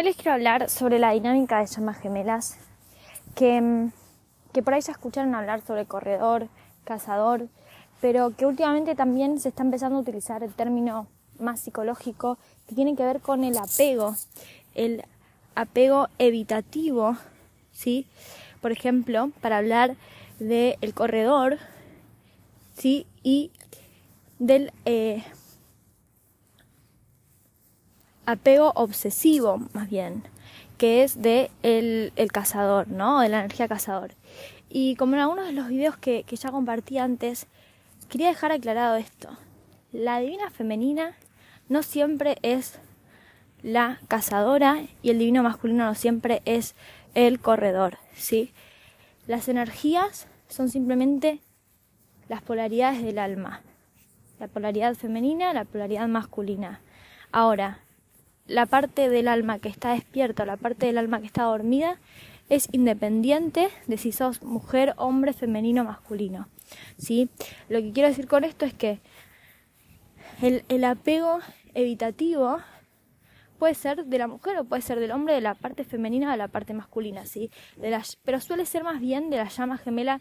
Hoy les quiero hablar sobre la dinámica de llamas gemelas, que, que por ahí ya escucharon hablar sobre corredor, cazador, pero que últimamente también se está empezando a utilizar el término más psicológico que tiene que ver con el apego, el apego evitativo, ¿sí? Por ejemplo, para hablar del corredor, ¿sí? Y del eh, apego obsesivo, más bien, que es de el, cazador, ¿no? De la energía cazador. Y como en algunos de los videos que, que ya compartí antes, quería dejar aclarado esto. La divina femenina no siempre es la cazadora y el divino masculino no siempre es el corredor, ¿sí? Las energías son simplemente las polaridades del alma. La polaridad femenina, la polaridad masculina. Ahora, la parte del alma que está despierta la parte del alma que está dormida es independiente de si sos mujer, hombre, femenino, masculino. ¿sí? Lo que quiero decir con esto es que el, apego evitativo puede ser de la mujer o puede ser del hombre, de la parte femenina o de la parte masculina, ¿sí? De pero suele ser más bien de la llama gemela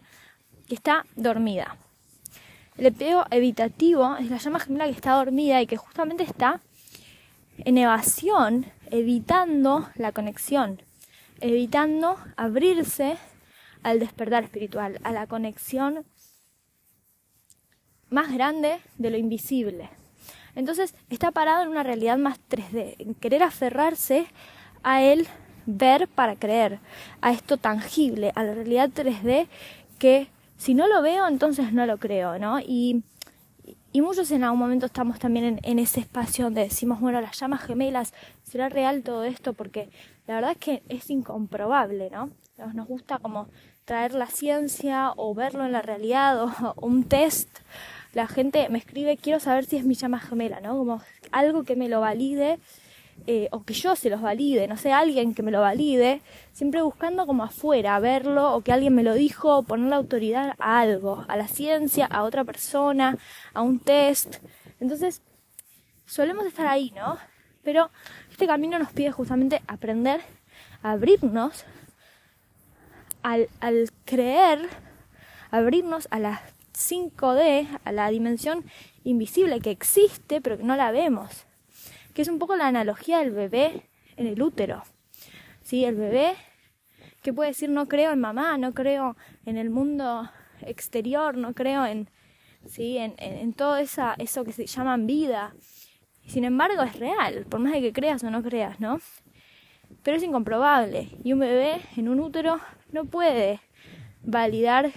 que está dormida. El apego evitativo es la llama gemela que está dormida y que justamente está en evasión, evitando la conexión, evitando abrirse al despertar espiritual, a la conexión más grande de lo invisible. Entonces está parado en una realidad más 3D, en querer aferrarse a el ver para creer, a esto tangible, a la realidad 3D que si no lo veo entonces no lo creo, ¿no? Y y muchos en algún momento estamos también en, ese espacio donde decimos, bueno, las llamas gemelas, ¿será real todo esto? Porque la verdad es que es incomprobable, ¿no? Nos gusta como traer la ciencia o verlo en la realidad o, un test. La gente me escribe, quiero saber si es mi llama gemela, ¿no? Como algo que me lo valide eh, o que yo se los valide, no sé, alguien que me lo valide, siempre buscando como afuera, verlo o que alguien me lo dijo, poner la autoridad a algo, a la ciencia, a otra persona, a un test. Entonces, solemos estar ahí, ¿no? Pero este camino nos pide justamente aprender a abrirnos al, al creer, abrirnos a la 5D, a la dimensión invisible que existe, pero que no la vemos que es un poco la analogía del bebé en el útero. ¿Sí? El bebé que puede decir no creo en mamá, no creo en el mundo exterior, no creo en, ¿sí? en, en, todo esa, eso que se llaman vida. Sin embargo, es real, por más de que creas o no creas, ¿no? Pero es incomprobable. Y un bebé en un útero no puede validar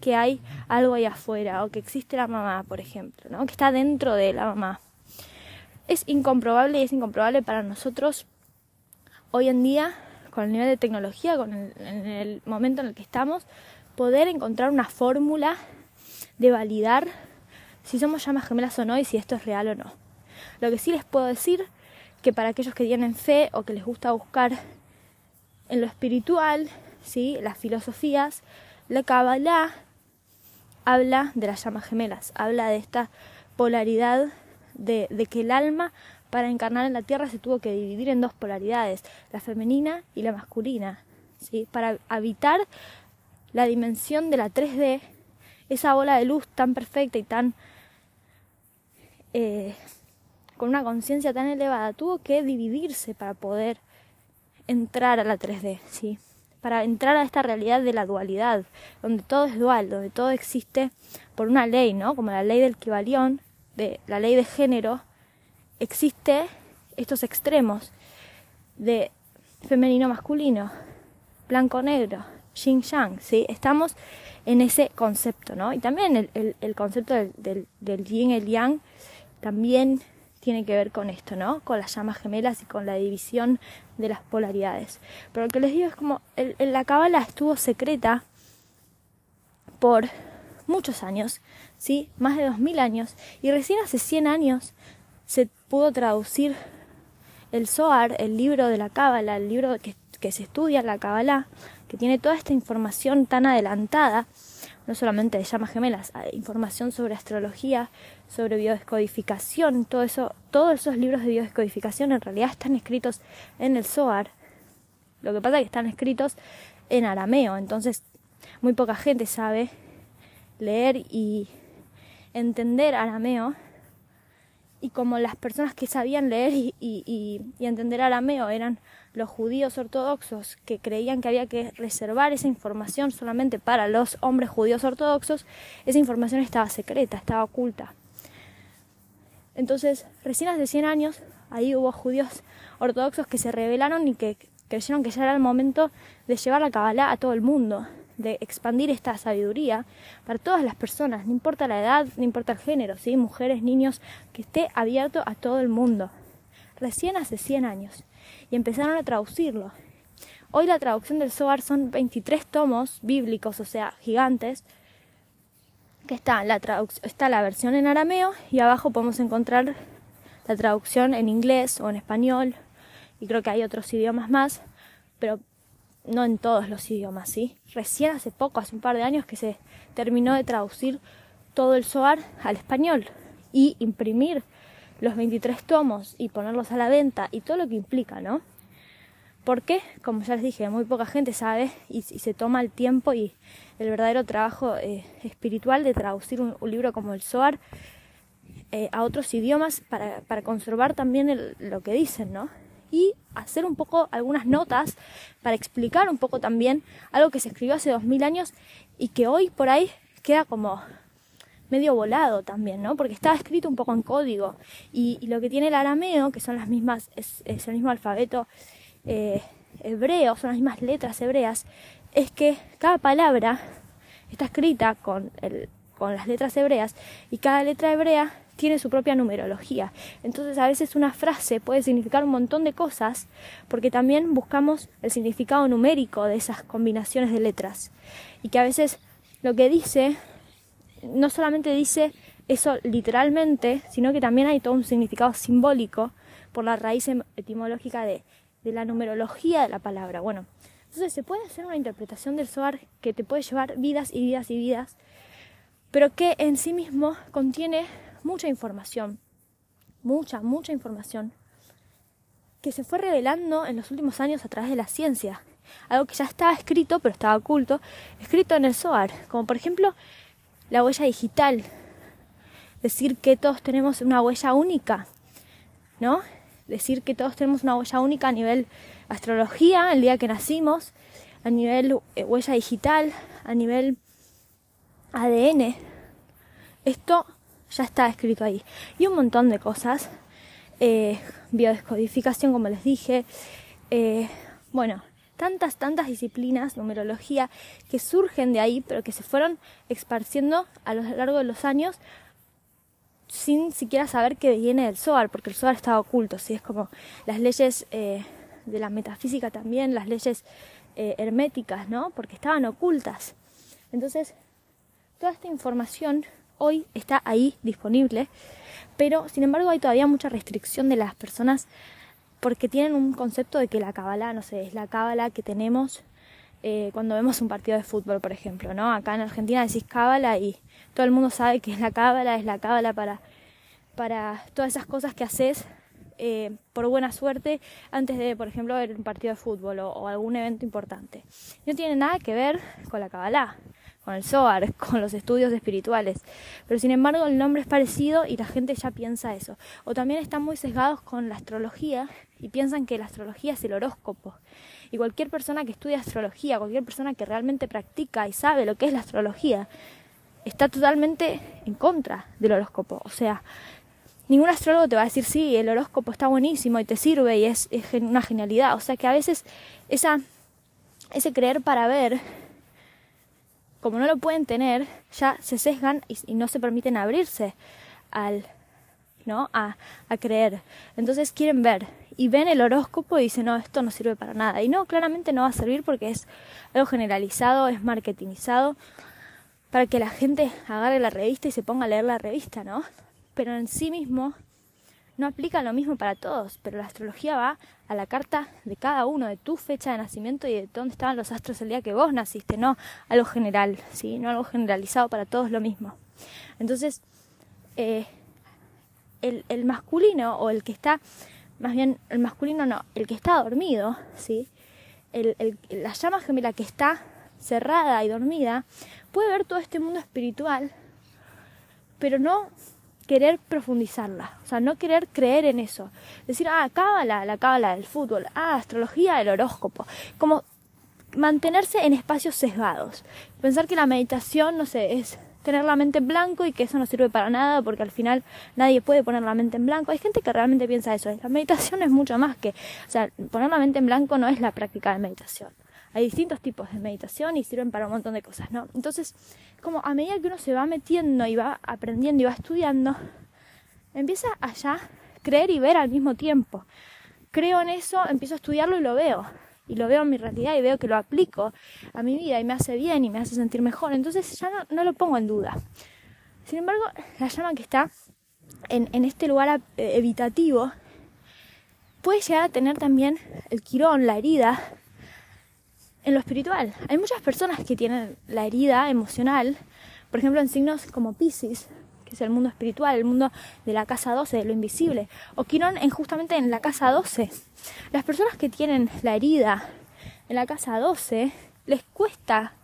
que hay algo ahí afuera o que existe la mamá, por ejemplo, ¿no? Que está dentro de la mamá es incomprobable y es incomprobable para nosotros hoy en día, con el nivel de tecnología, con el, en el momento en el que estamos, poder encontrar una fórmula de validar si somos llamas gemelas o no y si esto es real o no. Lo que sí les puedo decir que para aquellos que tienen fe o que les gusta buscar en lo espiritual, ¿sí? las filosofías, la Kabbalah habla de las llamas gemelas, habla de esta polaridad de, que el alma para encarnar en la tierra se tuvo que dividir en dos polaridades, la femenina y la masculina, ¿sí? para habitar la dimensión de la 3D, esa bola de luz tan perfecta y tan eh, con una conciencia tan elevada, tuvo que dividirse para poder entrar a la 3D, ¿sí? para entrar a esta realidad de la dualidad, donde todo es dual, donde todo existe por una ley, ¿no? Como la ley del Kibalión, de la ley de género, existe estos extremos de femenino masculino, blanco negro, yin yang, ¿sí? Estamos en ese concepto, ¿no? Y también el, el, concepto del, del, del, yin el yang también tiene que ver con esto, ¿no? Con las llamas gemelas y con la división de las polaridades. Pero lo que les digo es como el, la cábala estuvo secreta por muchos años, ¿sí? Más de 2000 años. Y recién hace 100 años se pudo traducir el Zohar, el libro de la Cábala, el libro que, se estudia la Cábala, que tiene toda esta información tan adelantada, no solamente de llamas gemelas, información sobre astrología, sobre biodescodificación, todo eso, todos esos libros de biodescodificación en realidad están escritos en el Zohar. Lo que pasa es que están escritos en arameo, entonces muy poca gente sabe leer y entender arameo. Y como las personas que sabían leer y, entender arameo eran los judíos ortodoxos que creían que había que reservar esa información solamente para los hombres judíos ortodoxos, esa información estaba secreta, estaba oculta. Entonces, recién hace 100 años, ahí hubo judíos ortodoxos que se rebelaron y que creyeron que ya era el momento de llevar la Kabbalah a todo el mundo, de expandir esta sabiduría para todas las personas, no importa la edad, no importa el género, ¿sí? mujeres, niños, que esté abierto a todo el mundo. Recién hace 100 años y empezaron a traducirlo. Hoy la traducción del Zohar son 23 tomos bíblicos, o sea, gigantes, que está la, está la versión en arameo y abajo podemos encontrar la traducción en inglés o en español y creo que hay otros idiomas más, pero no en todos los idiomas, ¿sí? Recién hace poco, hace un par de años que se terminó de traducir todo el Zohar al español y imprimir los 23 tomos y ponerlos a la venta y todo lo que implica, ¿no? Porque, como ya les dije, muy poca gente sabe y, se toma el tiempo y el verdadero trabajo eh, espiritual de traducir un, libro como el Zohar eh, a otros idiomas para, para conservar también lo que dicen, ¿no? Y hacer un poco algunas notas para explicar un poco también algo que se escribió hace dos mil años y que hoy por ahí queda como medio volado también, ¿no? Porque estaba escrito un poco en código. Y, lo que tiene el arameo, que son las mismas, es, el mismo alfabeto eh, hebreo, son las mismas letras hebreas, es que cada palabra está escrita con, el, con las letras hebreas y cada letra hebrea tiene su propia numerología. Entonces a veces una frase puede significar un montón de cosas porque también buscamos el significado numérico de esas combinaciones de letras. Y que a veces lo que dice no solamente dice eso literalmente, sino que también hay todo un significado simbólico por la raíz em, etimológica de, la numerología de la palabra. Bueno, entonces se puede hacer una interpretación del Zohar que te puede llevar vidas y vidas y vidas, pero que en sí mismo contiene mucha información, mucha, mucha información, que se fue revelando en los últimos años a través de la ciencia. Algo que ya estaba escrito, pero estaba oculto, escrito en el Zohar, como por ejemplo la huella digital, decir que todos tenemos una huella única, ¿no? Decir que todos tenemos una huella única a nivel astrología, el día que nacimos, a nivel eh, huella digital, a nivel ADN. Esto ya está escrito ahí. Y un montón de cosas. Eh, biodescodificación, como les dije. Eh, bueno, tantas, tantas disciplinas, numerología, que surgen de ahí, pero que se fueron esparciendo a lo largo de los años sin siquiera saber que viene del Zohar, porque el Zohar estaba oculto, ¿sí? es como las leyes eh, de la metafísica también, las leyes herméticas, ¿no? porque estaban ocultas. Entonces, toda esta información hoy está ahí disponible, pero sin embargo hay todavía mucha restricción de las personas porque tienen un concepto de que la cábala, no sé, es la cábala que tenemos eh, cuando vemos un partido de fútbol, por ejemplo, ¿no? Acá en Argentina decís cábala y todo el mundo sabe que es la cábala, es la cábala para, para todas esas cosas que haces eh, por buena suerte antes de, por ejemplo, ver un partido de fútbol o, o algún evento importante. No tiene nada que ver con la cábala con el Zohar, con los estudios espirituales. Pero sin embargo el nombre es parecido y la gente ya piensa eso. O también están muy sesgados con la astrología y piensan que la astrología es el horóscopo. Y cualquier persona que estudia astrología, cualquier persona que realmente practica y sabe lo que es la astrología, está totalmente en contra del horóscopo. O sea, ningún astrólogo te va a decir, sí, el horóscopo está buenísimo y te sirve y es, es una genialidad. O sea que a veces esa, ese creer para ver como no lo pueden tener, ya se sesgan y, no se permiten abrirse al, ¿no? A, a, creer. Entonces quieren ver y ven el horóscopo y dicen, no, esto no sirve para nada. Y no, claramente no va a servir porque es algo generalizado, es marketingizado para que la gente agarre la revista y se ponga a leer la revista, ¿no? Pero en sí mismo no aplica lo mismo para todos, pero la astrología va a la carta de cada uno, de tu fecha de nacimiento y de dónde estaban los astros el día que vos naciste, no algo general, ¿sí? no algo generalizado para todos lo mismo. Entonces, eh, el, masculino o el que está, más bien el masculino no, el que está dormido, ¿sí? La llama gemela que está cerrada y dormida puede ver todo este mundo espiritual, pero no querer profundizarla, o sea, no querer creer en eso. Decir, ah, cábala, la cábala del fútbol, ah, astrología, el horóscopo. Como mantenerse en espacios sesgados. Pensar que la meditación, no sé, es tener la mente en blanco y que eso no sirve para nada porque al final nadie puede poner la mente en blanco. Hay gente que realmente piensa eso. La meditación es mucho más que, o sea, poner la mente en blanco no es la práctica de meditación. Hay distintos tipos de meditación y sirven para un montón de cosas, ¿no? Entonces, como a medida que uno se va metiendo y va aprendiendo y va estudiando, empieza a ya creer y ver al mismo tiempo. Creo en eso, empiezo a estudiarlo y lo veo. Y lo veo en mi realidad y veo que lo aplico a mi vida y me hace bien y me hace sentir mejor. Entonces ya no, lo pongo en duda. Sin embargo, la llama que está en, en este lugar eh, evitativo puede llegar a tener también el quirón, la herida, en lo espiritual. Hay muchas personas que tienen la herida emocional, por ejemplo en signos como Pisces, que es el mundo espiritual, el mundo de la casa 12, de lo invisible, o Quirón en justamente en la casa 12. Las personas que tienen la herida en la casa 12 les cuesta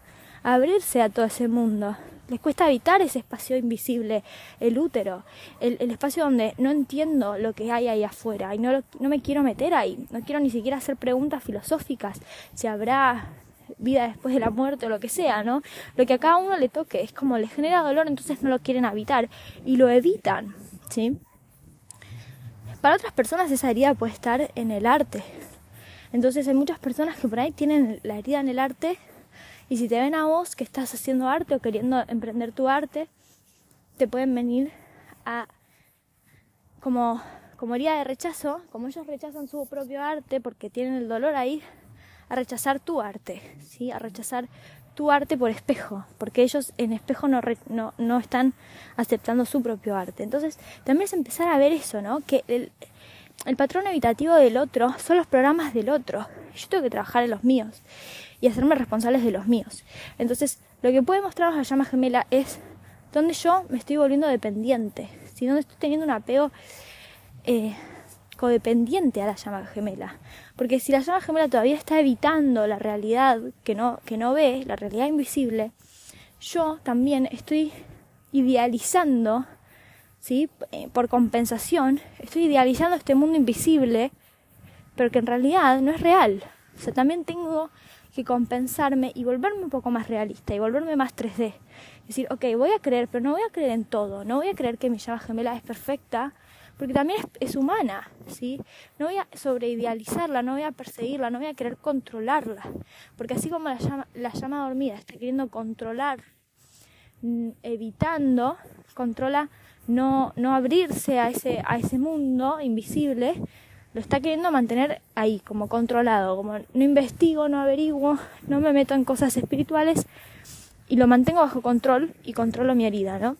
abrirse a todo ese mundo. Les cuesta habitar ese espacio invisible, el útero, el, espacio donde no entiendo lo que hay ahí afuera y no, no me quiero meter ahí. No quiero ni siquiera hacer preguntas filosóficas, si habrá vida después de la muerte o lo que sea, ¿no? Lo que a cada uno le toque es como les genera dolor, entonces no lo quieren habitar y lo evitan, ¿sí? Para otras personas esa herida puede estar en el arte. Entonces hay muchas personas que por ahí tienen la herida en el arte y si te ven a vos que estás haciendo arte o queriendo emprender tu arte, te pueden venir a como, como herida de rechazo, como ellos rechazan su propio arte porque tienen el dolor ahí, a rechazar tu arte, ¿sí? a rechazar tu arte por espejo, porque ellos en espejo no, no, no están aceptando su propio arte. Entonces, también es empezar a ver eso, ¿no? Que el, el patrón evitativo del otro son los programas del otro. Yo tengo que trabajar en los míos y hacerme responsables de los míos. Entonces, lo que puede mostrarnos la llama gemela es donde yo me estoy volviendo dependiente, si donde estoy teniendo un apego eh, codependiente a la llama gemela. Porque si la llama gemela todavía está evitando la realidad que no, que no ve, la realidad invisible, yo también estoy idealizando, ¿sí? Eh, por compensación, estoy idealizando este mundo invisible, pero que en realidad no es real. O sea, también tengo que compensarme y volverme un poco más realista y volverme más 3D. Es decir, ok, voy a creer, pero no voy a creer en todo, no voy a creer que mi llama gemela es perfecta, porque también es, humana, ¿sí? No voy a sobreidealizarla, no voy a perseguirla, no voy a querer controlarla, porque así como la llama, la llama dormida está queriendo controlar, mm, evitando, controla no, no abrirse a ese, a ese mundo invisible, lo está queriendo mantener ahí, como controlado, como no investigo, no averiguo, no me meto en cosas espirituales y lo mantengo bajo control y controlo mi herida, ¿no?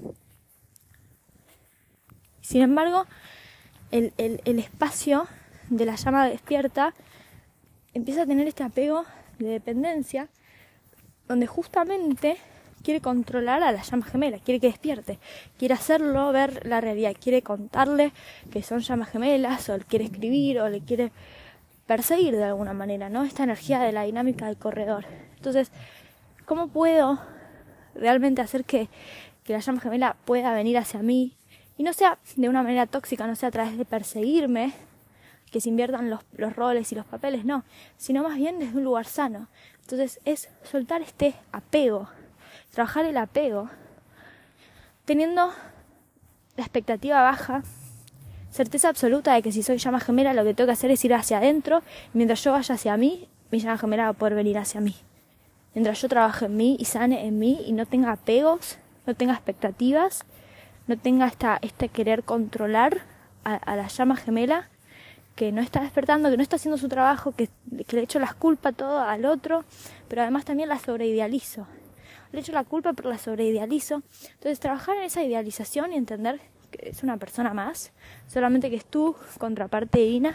Sin embargo, el, el, espacio de la llama despierta empieza a tener este apego de dependencia, donde justamente quiere controlar a la llama gemela, quiere que despierte, quiere hacerlo ver la realidad, quiere contarle que son llamas gemelas, o le quiere escribir, o le quiere perseguir de alguna manera, ¿no? Esta energía de la dinámica del corredor. Entonces, ¿cómo puedo realmente hacer que, que la llama gemela pueda venir hacia mí? Y no sea de una manera tóxica, no sea a través de perseguirme, que se inviertan los, los roles y los papeles, no, sino más bien desde un lugar sano. Entonces es soltar este apego trabajar el apego, teniendo la expectativa baja, certeza absoluta de que si soy llama gemela lo que tengo que hacer es ir hacia adentro, mientras yo vaya hacia mí, mi llama gemela va a poder venir hacia mí. Mientras yo trabaje en mí y sane en mí y no tenga apegos, no tenga expectativas, no tenga esta, este querer controlar a, a la llama gemela, que no está despertando, que no está haciendo su trabajo, que, que le echo las culpas todo al otro, pero además también la sobreidealizo le la culpa, pero la sobreidealizo. Entonces, trabajar en esa idealización y entender que es una persona más, solamente que es tu contraparte divina.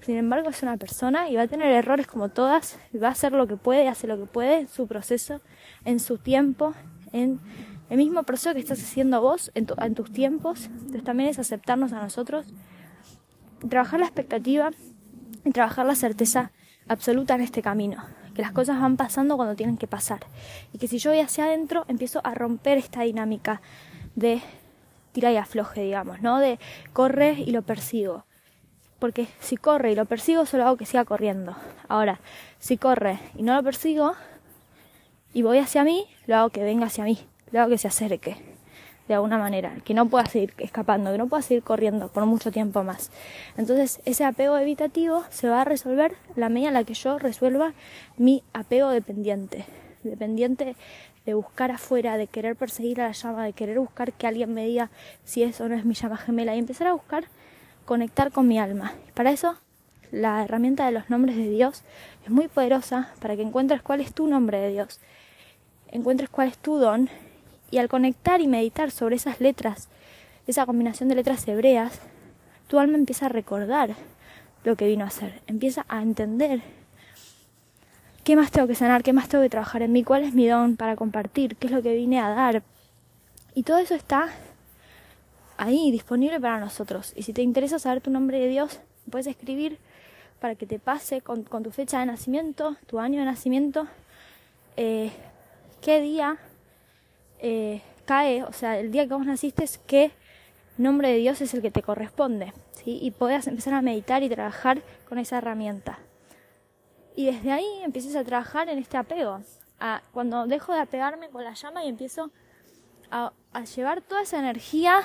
Sin embargo, es una persona y va a tener errores como todas, va a hacer lo que puede, hace lo que puede en su proceso, en su tiempo, en el mismo proceso que estás haciendo vos en, en tus tiempos. Entonces también es aceptarnos a nosotros, trabajar la expectativa y trabajar la certeza absoluta en este camino que las cosas van pasando cuando tienen que pasar. Y que si yo voy hacia adentro, empiezo a romper esta dinámica de tira y afloje, digamos, ¿no? De corre y lo persigo. Porque si corre y lo persigo, solo hago que siga corriendo. Ahora, si corre y no lo persigo y voy hacia mí, lo hago que venga hacia mí, lo hago que se acerque de alguna manera, que no pueda seguir escapando, que no pueda seguir corriendo por mucho tiempo más. Entonces, ese apego evitativo se va a resolver la medida en la que yo resuelva mi apego dependiente, dependiente de buscar afuera, de querer perseguir a la llama, de querer buscar que alguien me diga si eso no es mi llama gemela y empezar a buscar conectar con mi alma. Para eso, la herramienta de los nombres de Dios es muy poderosa para que encuentres cuál es tu nombre de Dios, encuentres cuál es tu don y al conectar y meditar sobre esas letras, esa combinación de letras hebreas, tu alma empieza a recordar lo que vino a hacer, empieza a entender qué más tengo que sanar, qué más tengo que trabajar en mí, cuál es mi don para compartir, qué es lo que vine a dar. Y todo eso está ahí, disponible para nosotros. Y si te interesa saber tu nombre de Dios, puedes escribir para que te pase con, tu fecha de nacimiento, tu año de nacimiento, eh, qué día eh, cae, o sea, el día que vos naciste, qué nombre de Dios es el que te corresponde, ¿sí? Y puedas empezar a meditar y trabajar con esa herramienta. Y desde ahí empieces a trabajar en este apego. A, cuando dejo de apegarme con la llama y empiezo a, llevar toda esa energía,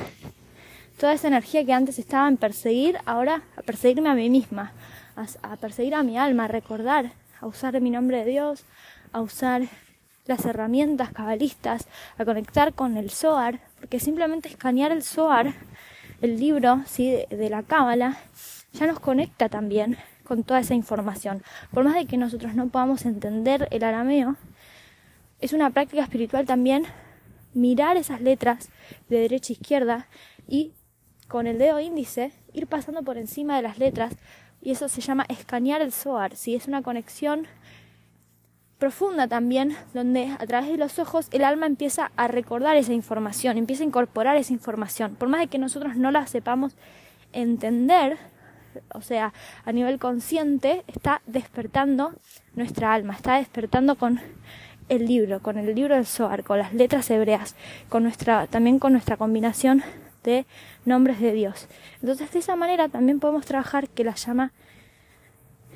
toda esa energía que antes estaba en perseguir, ahora a perseguirme a mí misma, a, a perseguir a mi alma, a recordar, a usar mi nombre de Dios, a usar las herramientas cabalistas, a conectar con el Zohar, porque simplemente escanear el Zohar, el libro ¿sí? de, la Cábala, ya nos conecta también con toda esa información. Por más de que nosotros no podamos entender el arameo, es una práctica espiritual también mirar esas letras de derecha a izquierda y con el dedo índice ir pasando por encima de las letras y eso se llama escanear el Zohar, ¿sí? es una conexión profunda también, donde a través de los ojos el alma empieza a recordar esa información, empieza a incorporar esa información. Por más de que nosotros no la sepamos entender, o sea, a nivel consciente, está despertando nuestra alma, está despertando con el libro, con el libro del Zohar, con las letras hebreas, con nuestra, también con nuestra combinación de nombres de Dios. Entonces, de esa manera también podemos trabajar que la llama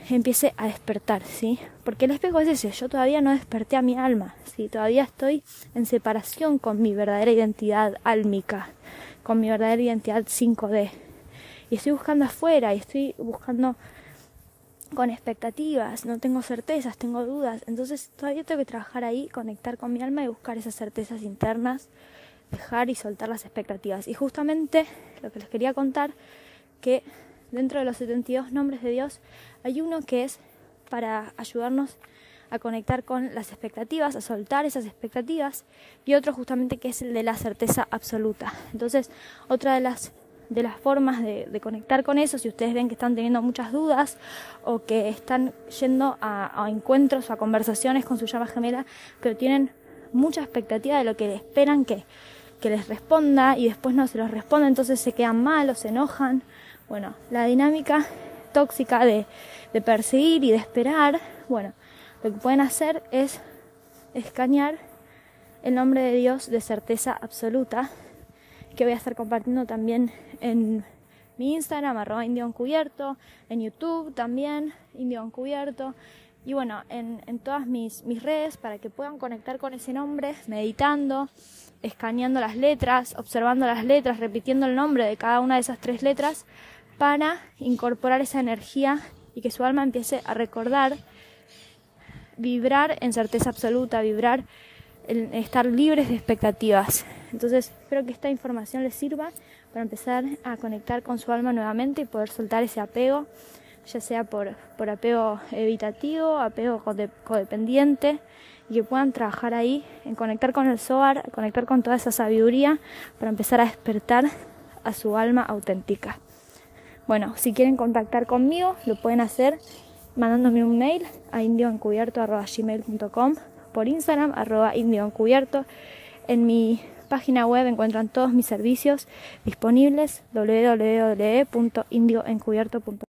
empiece a despertar, ¿sí? Porque el espejo es ese, yo todavía no desperté a mi alma, ¿sí? Todavía estoy en separación con mi verdadera identidad álmica, con mi verdadera identidad 5D. Y estoy buscando afuera y estoy buscando con expectativas, no tengo certezas, tengo dudas, entonces todavía tengo que trabajar ahí, conectar con mi alma y buscar esas certezas internas, dejar y soltar las expectativas. Y justamente lo que les quería contar, que dentro de los 72 nombres de Dios hay uno que es para ayudarnos a conectar con las expectativas, a soltar esas expectativas, y otro justamente que es el de la certeza absoluta. Entonces, otra de las, de las formas de, conectar con eso, si ustedes ven que están teniendo muchas dudas o que están yendo a, encuentros o a conversaciones con su llama gemela, pero tienen mucha expectativa de lo que esperan que, que les responda y después no se los responde, entonces se quedan mal o se enojan bueno, la dinámica tóxica de, perseguir y de esperar, bueno, lo que pueden hacer es escanear el nombre de Dios de certeza absoluta, que voy a estar compartiendo también en mi Instagram, arroba indio encubierto, en YouTube también, indio encubierto, y bueno, en, todas mis, mis redes para que puedan conectar con ese nombre, meditando, escaneando las letras, observando las letras, repitiendo el nombre de cada una de esas tres letras, para incorporar esa energía y que su alma empiece a recordar, vibrar en certeza absoluta, vibrar estar libres de expectativas. Entonces espero que esta información les sirva para empezar a conectar con su alma nuevamente y poder soltar ese apego, ya sea por, por apego evitativo, apego codependiente, y que puedan trabajar ahí en conectar con el SOAR, conectar con toda esa sabiduría para empezar a despertar a su alma auténtica. Bueno, si quieren contactar conmigo, lo pueden hacer mandándome un mail a indioencubierto.gmail.com por Instagram, arroba indioencubierto. En mi página web encuentran todos mis servicios disponibles www.indioencubierto.com.